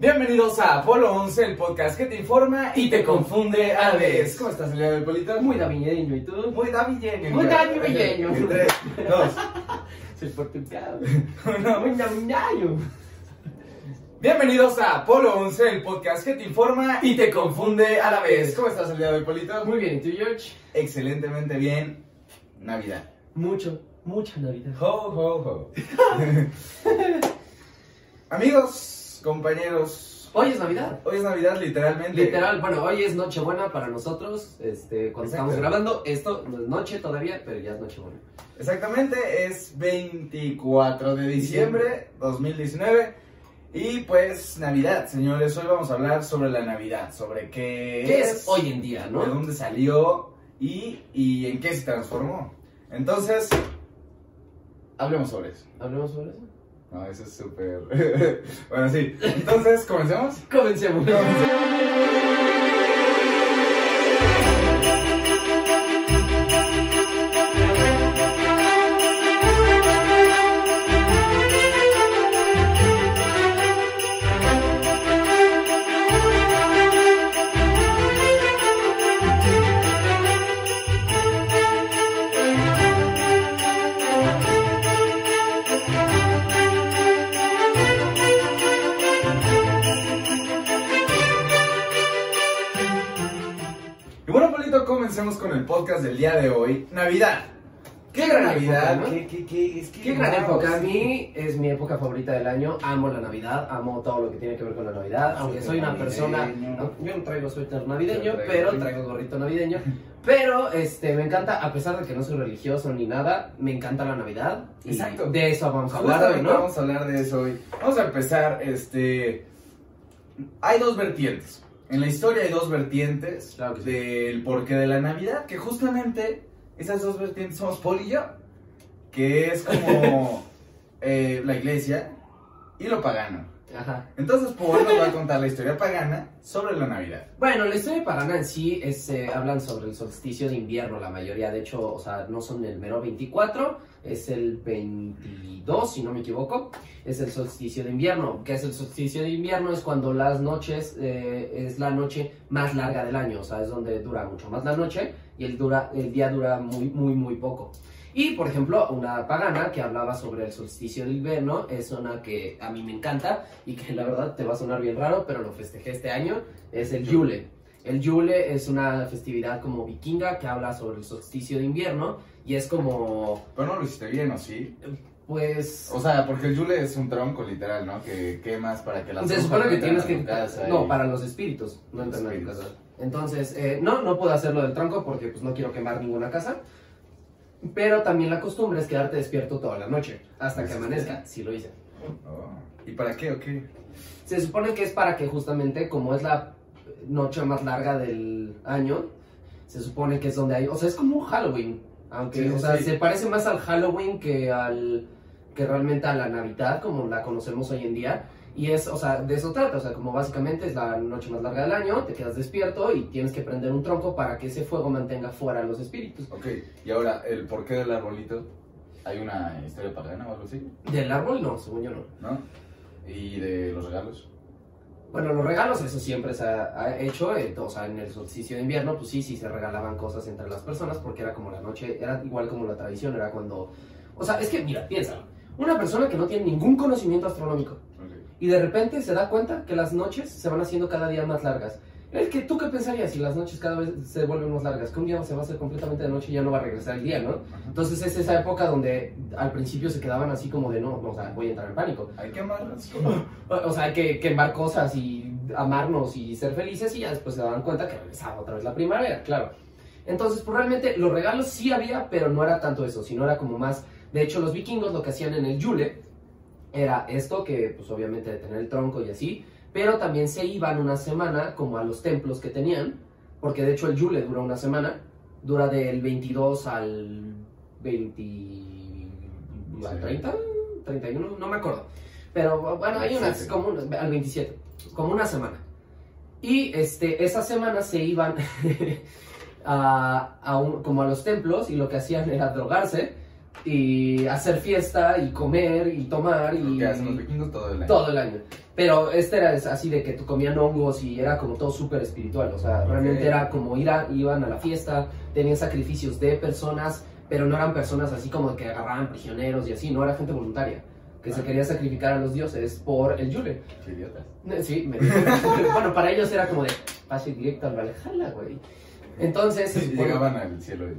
Bienvenidos a Apolo 11, el podcast que te informa y te confunde a la vez. ¿Cómo estás el día de hoy, Polito? Muy navideño, ¿y tú? Muy navideño. Muy navideño. Tres, dos, Soy portugués. uno. Muy navideño. Bienvenidos a Apolo 11, el podcast que te informa y te confunde a la vez. ¿Cómo estás el día de hoy, Polito? Muy bien, ¿y tú, George? Excelentemente bien. Navidad. Mucho, mucha Navidad. Ho, ho, ho. Amigos, compañeros, Hoy es Navidad. hoy es Navidad literalmente. Literal, bueno, hoy es Nochebuena para nosotros. Este, cuando estamos grabando, esto no es noche todavía, pero ya es Nochebuena. Exactamente, es 24 de diciembre 2019 y pues Navidad, señores. Hoy vamos a hablar sobre la Navidad, sobre qué, ¿Qué es hoy en día, de no? dónde salió y, y en qué se transformó. Entonces, hablemos sobre eso. ¿Hablemos sobre eso? No, eso es súper... bueno, sí. Entonces, ¿comencemos? Comencemos. Y podcast del día de hoy. Navidad. Qué gran Navidad? época, ¿no? ¿Qué, qué, qué, es que, Qué gran época. A sí. mí es mi época favorita del año. Amo la Navidad, amo todo lo que tiene que ver con la Navidad. Aunque soy una persona. no, yo no traigo suéter navideño, traigo pero traigo gorrito navideño. Pero este, me encanta, a pesar de que no soy religioso ni nada, me encanta la Navidad. Y Exacto. de eso vamos a hablar hoy, ¿no? Vamos a hablar de eso hoy. Vamos a empezar, este... Hay dos vertientes. En la historia hay dos vertientes Claro que sí. del porqué de la Navidad, que justamente esas dos vertientes somos Paul y yo, que es como eh, la iglesia y lo pagano. Ajá. Entonces Paul nos va a contar la historia pagana sobre la Navidad. Bueno, la historia pagana en sí es, eh, hablan sobre el solsticio de invierno, la mayoría, de hecho, o sea, no son el mero 24, es el 22, si no me equivoco, es el solsticio de invierno. ¿Qué es el solsticio de invierno? Es cuando las noches, eh, es la noche más larga del año, o sea, es donde dura mucho más la noche y el, dura, el día dura muy, muy, muy poco. Y, por ejemplo, una pagana que hablaba sobre el solsticio de invierno es una que a mí me encanta y que la verdad te va a sonar bien raro, pero lo festejé este año, es el Yule. El Yule es una festividad como vikinga que habla sobre el solsticio de invierno y es como, Pero no lo hiciste bien, ¿o sí? pues... O sea, porque el Yule es un tronco literal, ¿no? Que quemas para que las Se supone que tienes que... casa No, y- para los espíritus, no entran a tu espíritus. casa. Entonces, eh, no, no puedo hacerlo del tronco porque pues no quiero quemar ninguna casa. Pero también la costumbre es quedarte despierto toda la noche, hasta que amanezca, si lo hice. Oh. ¿Y para qué o qué? Se supone que es para que justamente, como es la noche más larga del año, se supone que es donde hay, o sea, es como un Halloween, aunque, Sí, o sea, sí. se parece más al Halloween que al, que realmente a la Navidad, como la conocemos hoy en día, y es, o sea, de eso trata, o sea, como básicamente es la noche más larga del año, te quedas despierto y tienes que prender un tronco para que ese fuego mantenga fuera a los espíritus. Ok, y ahora, ¿el porqué del arbolito? ¿Hay una historia pagana o algo así? Del árbol no, según yo no. ¿No? ¿Y de los regalos? Bueno, los regalos, eso siempre se ha, ha hecho, eh, o sea, en el solsticio de invierno, pues sí, sí se regalaban cosas entre las personas, porque era como la noche, era igual como la tradición, era cuando... O sea, es que, mira, piénsalo, una persona que no tiene ningún conocimiento astronómico, y de repente se da cuenta que las noches se van haciendo cada día más largas. Es que, ¿tú qué pensarías si las noches cada vez se vuelven más largas? Que un día se va a hacer completamente de noche y ya no va a regresar el día, ¿no? Ajá. Entonces es esa época donde al principio se quedaban así como de, no, o sea, voy a entrar en pánico. Hay que amarlas. O sea, hay que quemar cosas y amarnos y ser felices y ya después se daban cuenta que regresaba otra vez la primavera, claro. Entonces, pues realmente los regalos sí había, pero no era tanto eso, sino era como más... De hecho, los vikingos lo que hacían en el Yule era esto, que pues obviamente de tener el tronco y así, pero también se iban una semana como a los templos que tenían, porque de hecho el Yule dura una semana, dura del 22 al 20... al Sí. 30, 31, no me acuerdo. Pero bueno, hay unas 27. como un- al 27, como una semana. Y este, esa semana se iban a, a un- como a los templos y lo que hacían era drogarse y hacer fiesta y comer y tomar y que hacen los vikingos todo el año. todo el año. Pero este era así de que comían hongos y era como todo súper espiritual. O sea, realmente Ok. era como ir a, iban a la fiesta, tenían sacrificios de personas, pero no eran personas así como que agarraban prisioneros y así, no era gente voluntaria que se Ah. quería sacrificar a los dioses por el Yule. Qué idiotas. Eh, Sí, me bueno, para ellos era como de pase directo al Valhalla, güey. Entonces, se Sí, supone- llegaban al cielo y,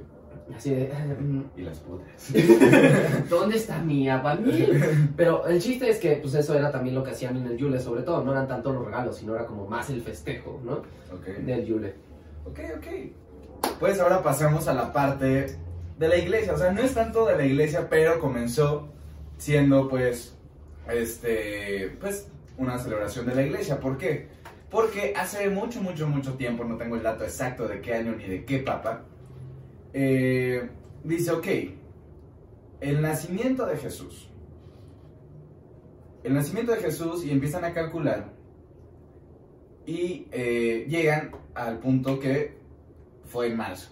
así de, mm, y las putas. ¿Dónde está mi aguamiel? Pero el chiste es que pues eso era también lo que hacían en el Yule, sobre todo, no eran tanto los regalos, sino era como más el festejo, ¿no? Ok. Del Yule. Ok, ok. Pues ahora pasamos a la parte de la iglesia. O sea, no es tanto de la iglesia, pero comenzó siendo pues, este, pues, una celebración de la iglesia. ¿Por qué? Porque hace mucho, mucho, mucho tiempo, no tengo el dato exacto de qué año ni de qué papa, eh, dice, ok, el nacimiento de Jesús. El nacimiento de Jesús y empiezan a calcular y eh, llegan al punto que fue en marzo.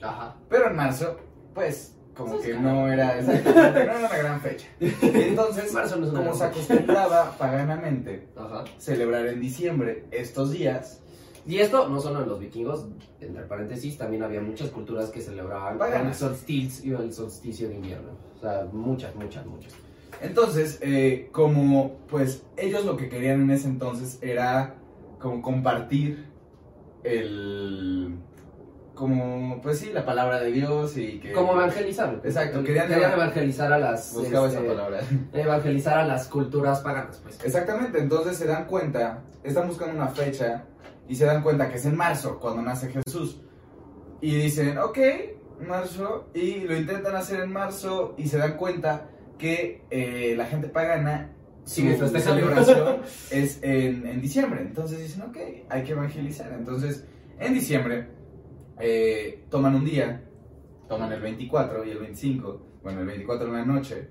Ajá. Pero en marzo, pues, como que no era, exactamente, no era una gran fecha. Entonces, no como se acostumbraba paganamente Ajá. celebrar en diciembre estos días, Y esto no solo en los vikingos, entre paréntesis, también había muchas culturas que celebraban el solsticio, el solsticio de invierno. O sea, muchas, muchas, muchas. Entonces, eh, como pues ellos lo que querían en ese entonces era como compartir el, como pues sí, la palabra de Dios y que... Como evangelizar. Exacto, querían querían, eva- evangelizar a las... Buscaba este, esa palabra. Evangelizar a las culturas paganas, pues. Exactamente, entonces se dan cuenta, están buscando una fecha y se dan cuenta que es en marzo cuando nace Jesús. Y dicen, ok, marzo, y lo intentan hacer en marzo y se dan cuenta que eh, la gente pagana Sigue su festejando. celebración es en, en diciembre. Entonces dicen, ok, hay que evangelizar. Entonces, en diciembre, eh, toman un día, toman el 24 y el 25, bueno, el 24 en la noche,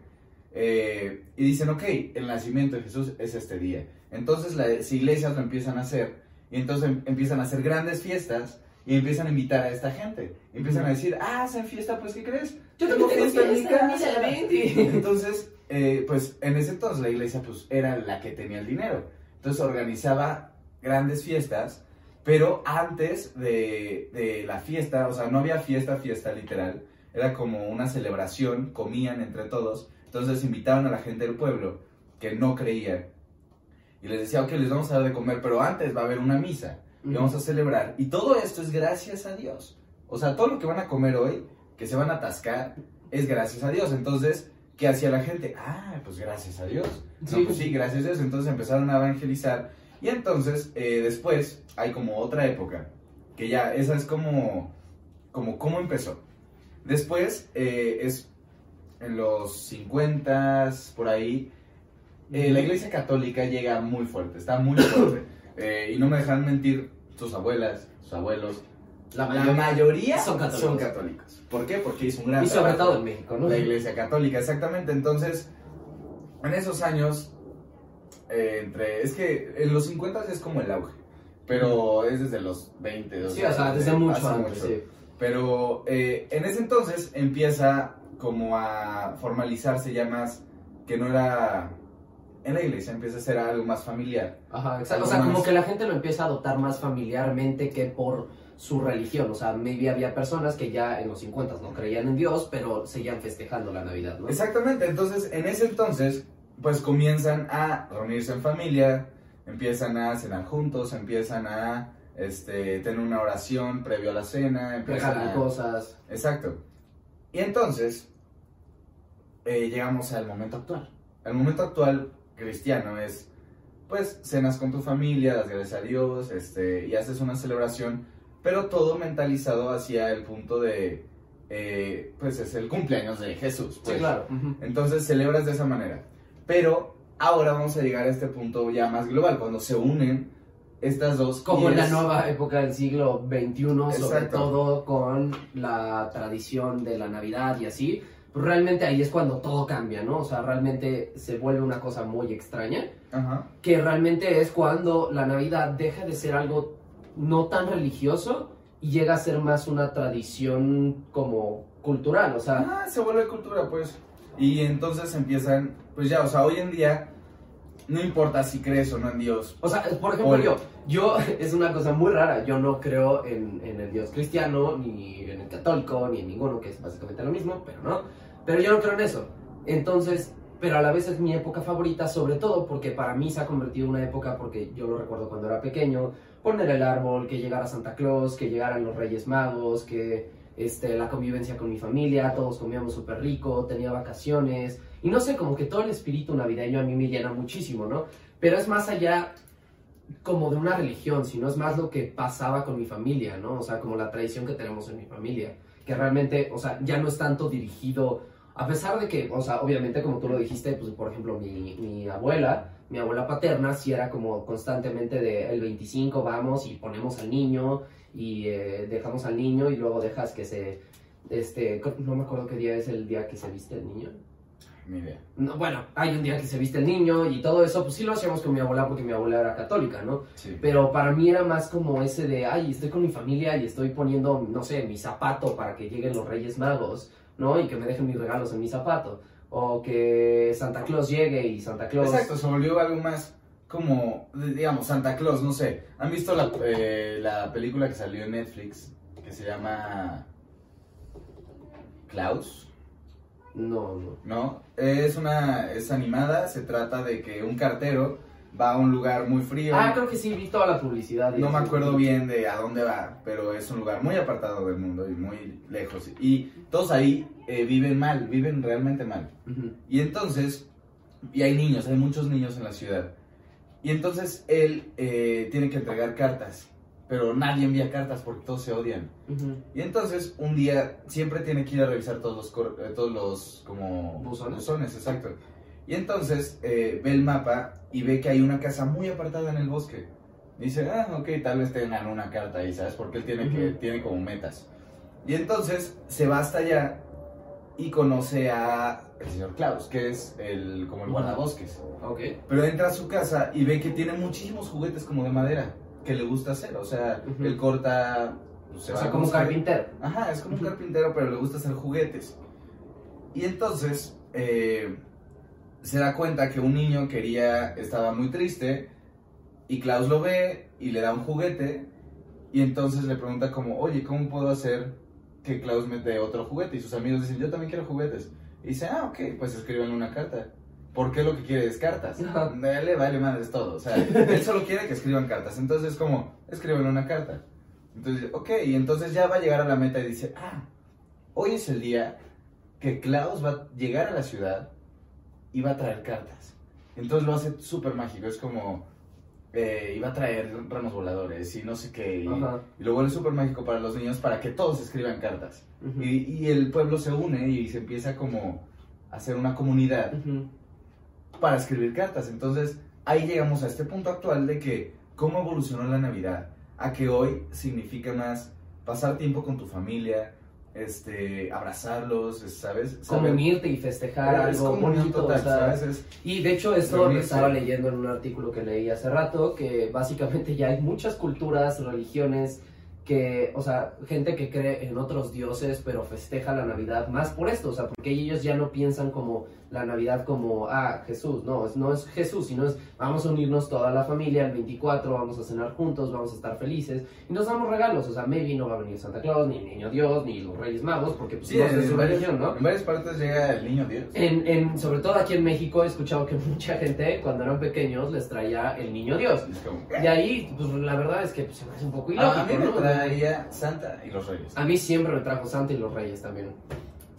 eh, y dicen, ok, el nacimiento de Jesús es este día. Entonces las iglesias lo empiezan a hacer, y entonces em- empiezan a hacer grandes fiestas, y empiezan a invitar a esta gente. Y empiezan a decir, ah, hacen fiesta, pues, ¿qué crees? Yo Tengo fiesta en mi casa. misa de 20. Entonces, eh, pues en ese entonces la iglesia pues era la que tenía el dinero. Entonces organizaba grandes fiestas, pero antes de, de la fiesta, o sea, no había fiesta, fiesta literal, era como una celebración, comían entre todos, entonces invitaban a la gente del pueblo que no creía y les decía, ok, les vamos a dar de comer, pero antes va a haber una misa y vamos a celebrar. Y todo esto es gracias a Dios. O sea, todo lo que van a comer hoy, que se van a atascar, es gracias a Dios. Entonces, ¿qué hacía la gente? Ah, pues gracias a Dios. No, Sí. pues sí, gracias a Dios. Entonces empezaron a evangelizar. Y entonces, eh, después, hay como otra época, que ya, esa es como, como cómo empezó. Después, eh, es en los 50 por ahí, eh, la iglesia católica llega muy fuerte, está muy fuerte. Eh, y no me dejan mentir sus abuelas, sus abuelos. La La mayoría son católicos. son católicos. ¿Por qué? Porque hizo un gran Y sobre todo en México, ¿no? la iglesia católica, exactamente. Entonces, en esos años, eh, entre, es que en los 50 es como el auge, pero es desde los 20. Sí, o sea, desde mucho hace antes, mucho. sí. Pero eh, en ese entonces empieza como a formalizarse ya más que no era en la iglesia, empieza a ser algo más familiar. Ajá, exacto. O sea, como que la gente lo empieza a adoptar más familiarmente que por su religión. O sea, maybe había personas que ya en los 50 no creían en Dios, pero seguían festejando la Navidad, ¿no? Exactamente, entonces en ese entonces pues comienzan a reunirse en familia, empiezan a cenar juntos, empiezan a este, tener una oración previo a la cena, empiezan Regalan a... cosas. Exacto. Y entonces eh, llegamos al momento actual. El momento actual cristiano es, pues, cenas con tu familia, das gracias a Dios, este, y haces una celebración, pero todo mentalizado hacia el punto de, eh, pues, es el cumpleaños de Jesús. Sí, pues. claro. Entonces celebras de esa manera. Pero ahora vamos a llegar a este punto ya más global, cuando se unen estas dos. Como en la nueva época del siglo XXI, sobre Exacto. todo con la tradición de la Navidad y así, pues realmente ahí es cuando todo cambia, ¿no? O sea, realmente se vuelve una cosa muy extraña, Ajá. que realmente es cuando la Navidad deja de ser algo no tan religioso y llega a ser más una tradición como cultural, o sea... Ah, se vuelve cultura, pues. Y entonces empiezan, pues ya, o sea, hoy en día no importa si crees o no en Dios. O sea, por ejemplo, Oye. yo, yo, es una cosa muy rara, yo no creo en, en el Dios cristiano, ni en el católico, ni en ninguno, que es básicamente lo mismo, pero no. Pero yo no creo en eso. Entonces, pero a la vez es mi época favorita, sobre todo porque para mí se ha convertido en una época, porque yo lo recuerdo cuando era pequeño, poner el árbol, que llegara Santa Claus, que llegaran los Reyes Magos, que este, la convivencia con mi familia, todos comíamos súper rico, tenía vacaciones, y no sé, como que todo el espíritu navideño a mí me llena muchísimo, ¿no? Pero es más allá como de una religión, sino es más lo que pasaba con mi familia, ¿no? O sea, como la tradición que tenemos en mi familia, que realmente, o sea, ya no es tanto dirigido, a pesar de que, o sea, obviamente como tú lo dijiste, pues por ejemplo, mi, mi abuela, mi abuela paterna, sí era como constantemente de el 25 vamos y ponemos al niño y eh, dejamos al niño y luego dejas que se, este, no me acuerdo qué día es el día que se viste el niño. Ni idea. No, bueno, hay un día que se viste el niño y todo eso, pues sí lo hacíamos con mi abuela porque mi abuela era católica, ¿no? Sí. Pero para mí era más como ese de, ay, estoy con mi familia y estoy poniendo, no sé, mi zapato para que lleguen los Reyes Magos, ¿no? Y que me dejen mis regalos en mi zapato. O que Santa Claus llegue y Santa Claus... Exacto, se volvió algo más como, digamos, Santa Claus, no sé. ¿Han visto la, eh, la película que salió en Netflix que se llama Klaus? No, no. ¿No? Es una, es animada, se trata de que un cartero va a un lugar muy frío. Ah, creo que sí, vi toda la publicidad. No me acuerdo bien de a dónde va, pero es un lugar muy apartado del mundo y muy lejos. Y todos ahí eh, viven mal, viven realmente mal. Y entonces, y hay niños, hay muchos niños en la ciudad. Y entonces él eh, tiene que entregar cartas, pero nadie envía cartas porque todos se odian. Y entonces un día siempre tiene que ir a revisar todos los, eh, todos los como Buzones. exacto. Y entonces eh, ve el mapa y ve que hay una casa muy apartada en el bosque. Y dice, ah, ok, tal vez tengan una carta ahí, ¿sabes? Porque él tiene, que, Ujú. tiene como metas. Y entonces se va hasta allá y conoce a el señor Klaus, que es el, como el guardabosques. Ok. Pero entra a su casa y ve que tiene muchísimos juguetes como de madera que le gusta hacer. O sea, Ujú. él corta... se O sea, como un carpintero. Ajá, es como un carpintero, pero le gusta hacer juguetes. Y entonces eh, se da cuenta que un niño quería, estaba muy triste, y Klaus lo ve y le da un juguete, y entonces le pregunta como, oye, ¿cómo puedo hacer que Klaus me dé otro juguete? Y sus amigos dicen, yo también quiero juguetes. Y dice, ah, ok, pues escríbanle una carta. ¿Por qué lo que quiere es cartas? Ajá. Dale, vale, madre, es todo. O sea, él solo quiere que escriban cartas. Entonces, como, escríbanle una carta. Entonces, ok, y entonces ya va a llegar a la meta y dice, ah, hoy es el día que Klaus va a llegar a la ciudad va a traer cartas. Entonces lo hace súper mágico, es como, eh, iba a traer ramos voladores y no sé qué, y, y lo vuelve súper mágico para los niños para que todos escriban cartas. Y, y el pueblo se une y se empieza como a hacer una comunidad para escribir cartas. Entonces, ahí llegamos a este punto actual de que cómo evolucionó la Navidad, a que hoy significa más pasar tiempo con tu familia, este, abrazarlos, ¿sabes? Unirte y festejar es algo bonito, total, ¿sabes? Es- Y de hecho esto lo estaba leyendo en un artículo que leí hace rato, que básicamente ya hay muchas culturas, religiones, que, o sea, gente que cree en otros dioses, pero festeja la Navidad más por esto, o sea, porque ellos ya no piensan como la Navidad como, ah, Jesús, no, es, no es Jesús, sino es, vamos a unirnos toda la familia el 24, vamos a cenar juntos, vamos a estar felices, y nos damos regalos, o sea, maybe no va a venir Santa Claus, ni el Niño Dios, ni los Reyes Magos, porque pues Sí, no es de su varias, religión, ¿no? en varias partes llega el niño Dios. En, en- sobre todo aquí en México he escuchado que mucha gente cuando eran pequeños les traía el niño Dios. Como, Y ahí, pues la verdad es que pues, se me hace un poco ilógico, a mí me ¿no? traía Santa y los Reyes. A mí siempre me trajo Santa y los Reyes también.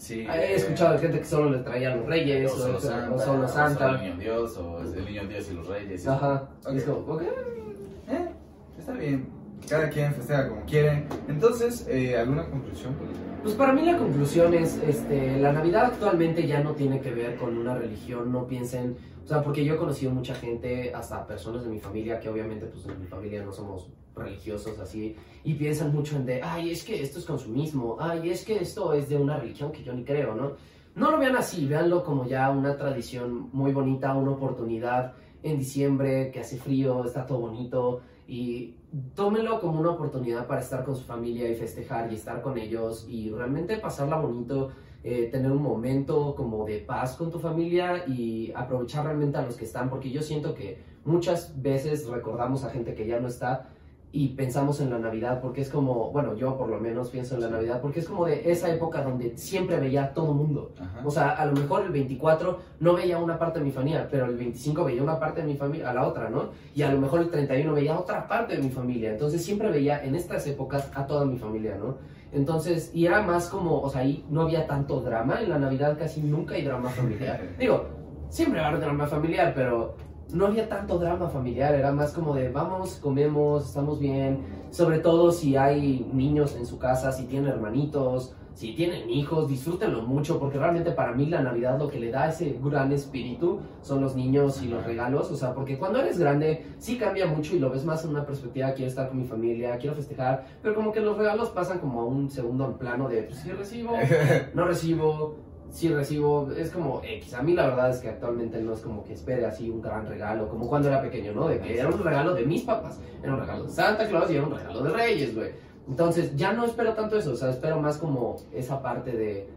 Sí, He eh, escuchado de gente que solo le traía a los Reyes o o, solo o Santa, solo o Santa. solo el niño Dios, o el niño Dios y los Reyes. Ajá. Ok. Y es como, ok. Eh, está bien. Cada quien festeja como quiere. Entonces, eh, ¿alguna conclusión? Pues para mí la conclusión es, este, la Navidad actualmente ya no tiene que ver con una religión, no piensen, o sea, porque yo he conocido mucha gente, hasta personas de mi familia, que obviamente pues en mi familia no somos religiosos así, y piensan mucho en de, ay, es que esto es consumismo, ay, es que esto es de una religión que yo ni creo, ¿no? No lo vean así, véanlo como ya una tradición muy bonita, una oportunidad en diciembre, que hace frío, está todo bonito y tómenlo como una oportunidad para estar con su familia y festejar y estar con ellos y realmente pasarla bonito, eh, tener un momento como de paz con tu familia y aprovechar realmente a los que están, porque yo siento que muchas veces recordamos a gente que ya no está y pensamos en la Navidad porque es como, bueno, yo por lo menos pienso en la Navidad porque es como de esa época donde siempre veía a todo mundo. Ajá. O sea, a lo mejor el 24 no veía una parte de mi familia, pero el 25 veía una parte de mi familia, a la otra, ¿no? Y a lo mejor el 31 veía otra parte de mi familia. Entonces siempre veía en estas épocas a toda mi familia, ¿no? Entonces, y era más como, o sea, ahí no había tanto drama. En la Navidad casi nunca hay drama familiar. Digo, siempre va a haber drama familiar, pero no había tanto drama familiar, era más como de vamos, comemos, estamos bien, sobre todo si hay niños en su casa, si tienen hermanitos, si tienen hijos, disfrútenlo mucho, porque realmente para mí la Navidad lo que le da ese gran espíritu son los niños y los regalos, o sea, porque cuando eres grande sí cambia mucho y lo ves más en una perspectiva, quiero estar con mi familia, quiero festejar, pero como que los regalos pasan como a un segundo plano de, pues sí recibo, no recibo, sí recibo, es como X. A mí la verdad es que actualmente no es como que espere así un gran regalo, como cuando era pequeño, ¿no? De que era un regalo de mis papás, era un regalo de Santa Claus y era un regalo de Reyes, güey. Entonces ya no espero tanto eso, o sea, espero más como esa parte de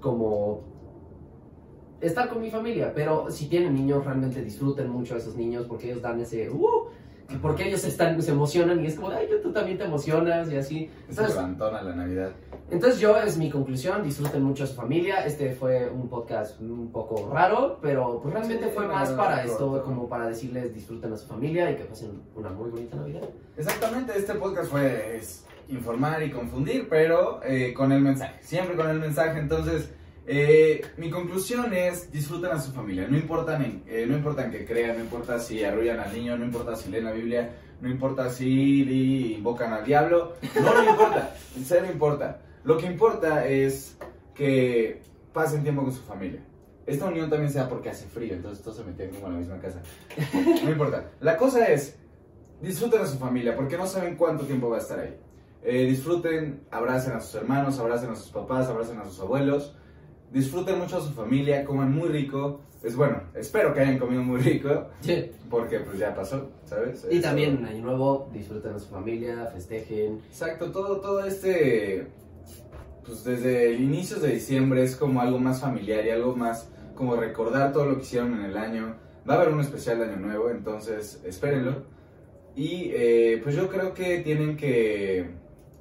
como estar con mi familia, pero si tienen niños realmente disfruten mucho a esos niños porque ellos dan ese uh, porque ellos están, se emocionan y es como, ay, tú también te emocionas y así. Se Entonces, levantona la Navidad. entonces yo es mi conclusión, disfruten mucho a su familia. Este fue un podcast un poco raro, pero pues realmente Sí, fue más para corto. esto, como para decirles disfruten a su familia y que pasen una muy bonita Navidad. Exactamente, este podcast fue es, informar y confundir, pero eh, con el mensaje, siempre con el mensaje. Entonces, eh, mi conclusión es disfruten a su familia, no importa, en, eh, no importa en qué crean, no importa si arrullan al niño, no importa si leen la Biblia, no importa si invocan al diablo, no le importa, en serio importa. Lo que importa es que pasen tiempo con su familia. Esta unión también sea porque hace frío, entonces todos se metían como en la misma casa. No importa. La cosa es, disfruten a su familia porque no saben cuánto tiempo va a estar ahí. Eh, disfruten, abracen a sus hermanos, abracen a sus papás, abracen a sus abuelos. Disfruten mucho a su familia, coman muy rico. Es bueno, espero que hayan comido muy rico Sí. porque pues ya pasó, ¿sabes? Y Eso- también Año Nuevo, disfruten a su familia, festejen. Exacto, todo, todo este, pues desde inicios de diciembre es como algo más familiar y algo más como recordar todo lo que hicieron en el año. Va a haber un especial de Año Nuevo, entonces espérenlo. Y eh, pues yo creo que tienen que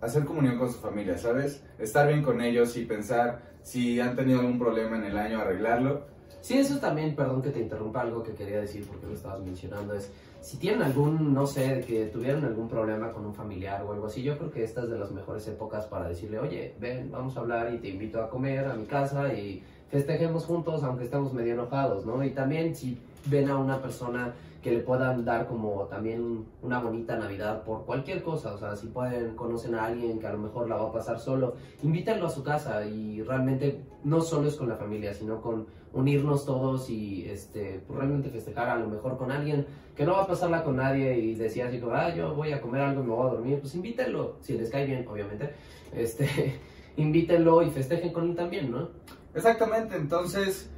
hacer comunión con su familia, ¿sabes? Estar bien con ellos y pensar si han tenido algún problema en el año, arreglarlo. Sí, eso también, perdón que te interrumpa, algo que quería decir porque lo estabas mencionando es, si tienen algún, no sé, que tuvieron algún problema con un familiar o algo así, yo creo que esta es de las mejores épocas para decirle, oye, ven, vamos a hablar y te invito a comer a mi casa y festejemos juntos aunque estemos medio enojados, ¿no? Y también si ven a una persona que le puedan dar como también una bonita Navidad por cualquier cosa, o sea, si pueden, conocen a alguien que a lo mejor la va a pasar solo, invítenlo a su casa y realmente no solo es con la familia, sino con unirnos todos y este, pues, realmente festejar a lo mejor con alguien que no va a pasarla con nadie y decir así como, ah, yo voy a comer algo y me voy a dormir, pues invítenlo, si les cae bien, obviamente, este, invítenlo y festejen con él también, ¿no? Exactamente, entonces,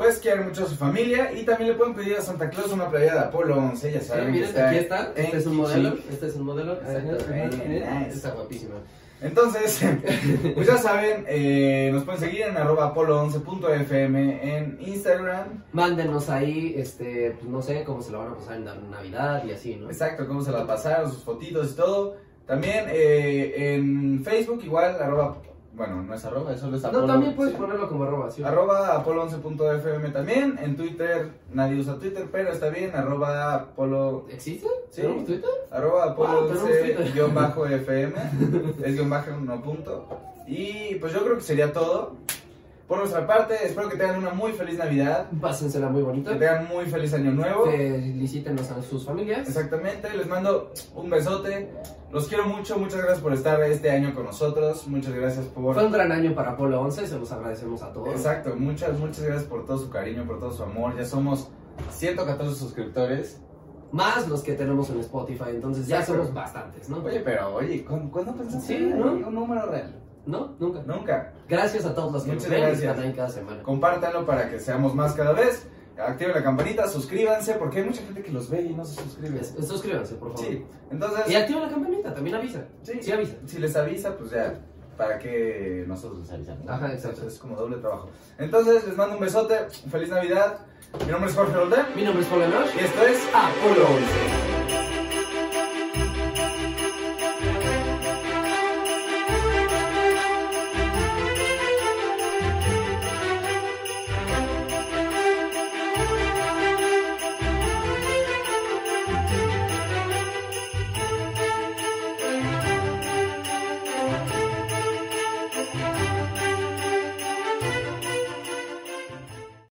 pues quieren mucho a su familia y también le pueden pedir a Santa Claus una playera de Apolo 11, ya Sí, saben que miren, está aquí está, este es un modelo, este es un modelo, está guapísima. Entonces, pues ya saben, eh, nos pueden seguir en arroba apolo11.fm en Instagram. Mándenos ahí, este, pues no sé cómo se la van a pasar en Navidad y así, ¿no? Exacto, cómo se la pasaron, sus fotitos y todo. También eh, en Facebook igual, arroba, bueno, no es arroba, eso es Apolo. No, también puedes ponerlo como arroba, ¿sí? Arroba apolo11.fm también. En Twitter, nadie usa Twitter, pero está bien, arroba apolo... ¿Existe? Sí. ¿Tenemos Twitter? Arroba Wow, Twitter. apolo11-fm. es guion bajo, no punto. Y pues yo creo que sería todo. Por nuestra parte, espero que tengan una muy feliz Navidad. Pásensela muy bonito. Que tengan muy feliz Año Nuevo. Felicítenos a sus familias. Exactamente, les mando un besote. Los quiero mucho, muchas gracias por estar este año con nosotros. Muchas gracias por. Fue un gran año para Apolo 11, se los agradecemos a todos. Exacto, muchas, muchas gracias por todo su cariño, por todo su amor. Ya somos 114 suscriptores. Más los que tenemos en Spotify, entonces ya Exacto. somos bastantes, ¿no? Oye, pero oye, ¿cuándo, ¿cuándo pensaste Sí, en ¿no? un número real? ¿No? Nunca. Nunca. Gracias a todos los que Muchas nos ven y están ahí cada semana. Compártanlo para que seamos más cada vez. activen la campanita, suscríbanse, porque hay mucha gente que los ve y no se suscribe. Es- Suscríbanse, por favor. Sí, entonces, Y activa la campanita, también avisa. sí, Sí avisa. si les avisa, pues ya, para que nosotros les avisamos. ¿no? Ajá, exacto. Es como doble trabajo. Entonces, les mando un besote, feliz Navidad. Mi nombre es Jorge Roldán Mi nombre es Paul Lanoche. y esto es Apolo 11.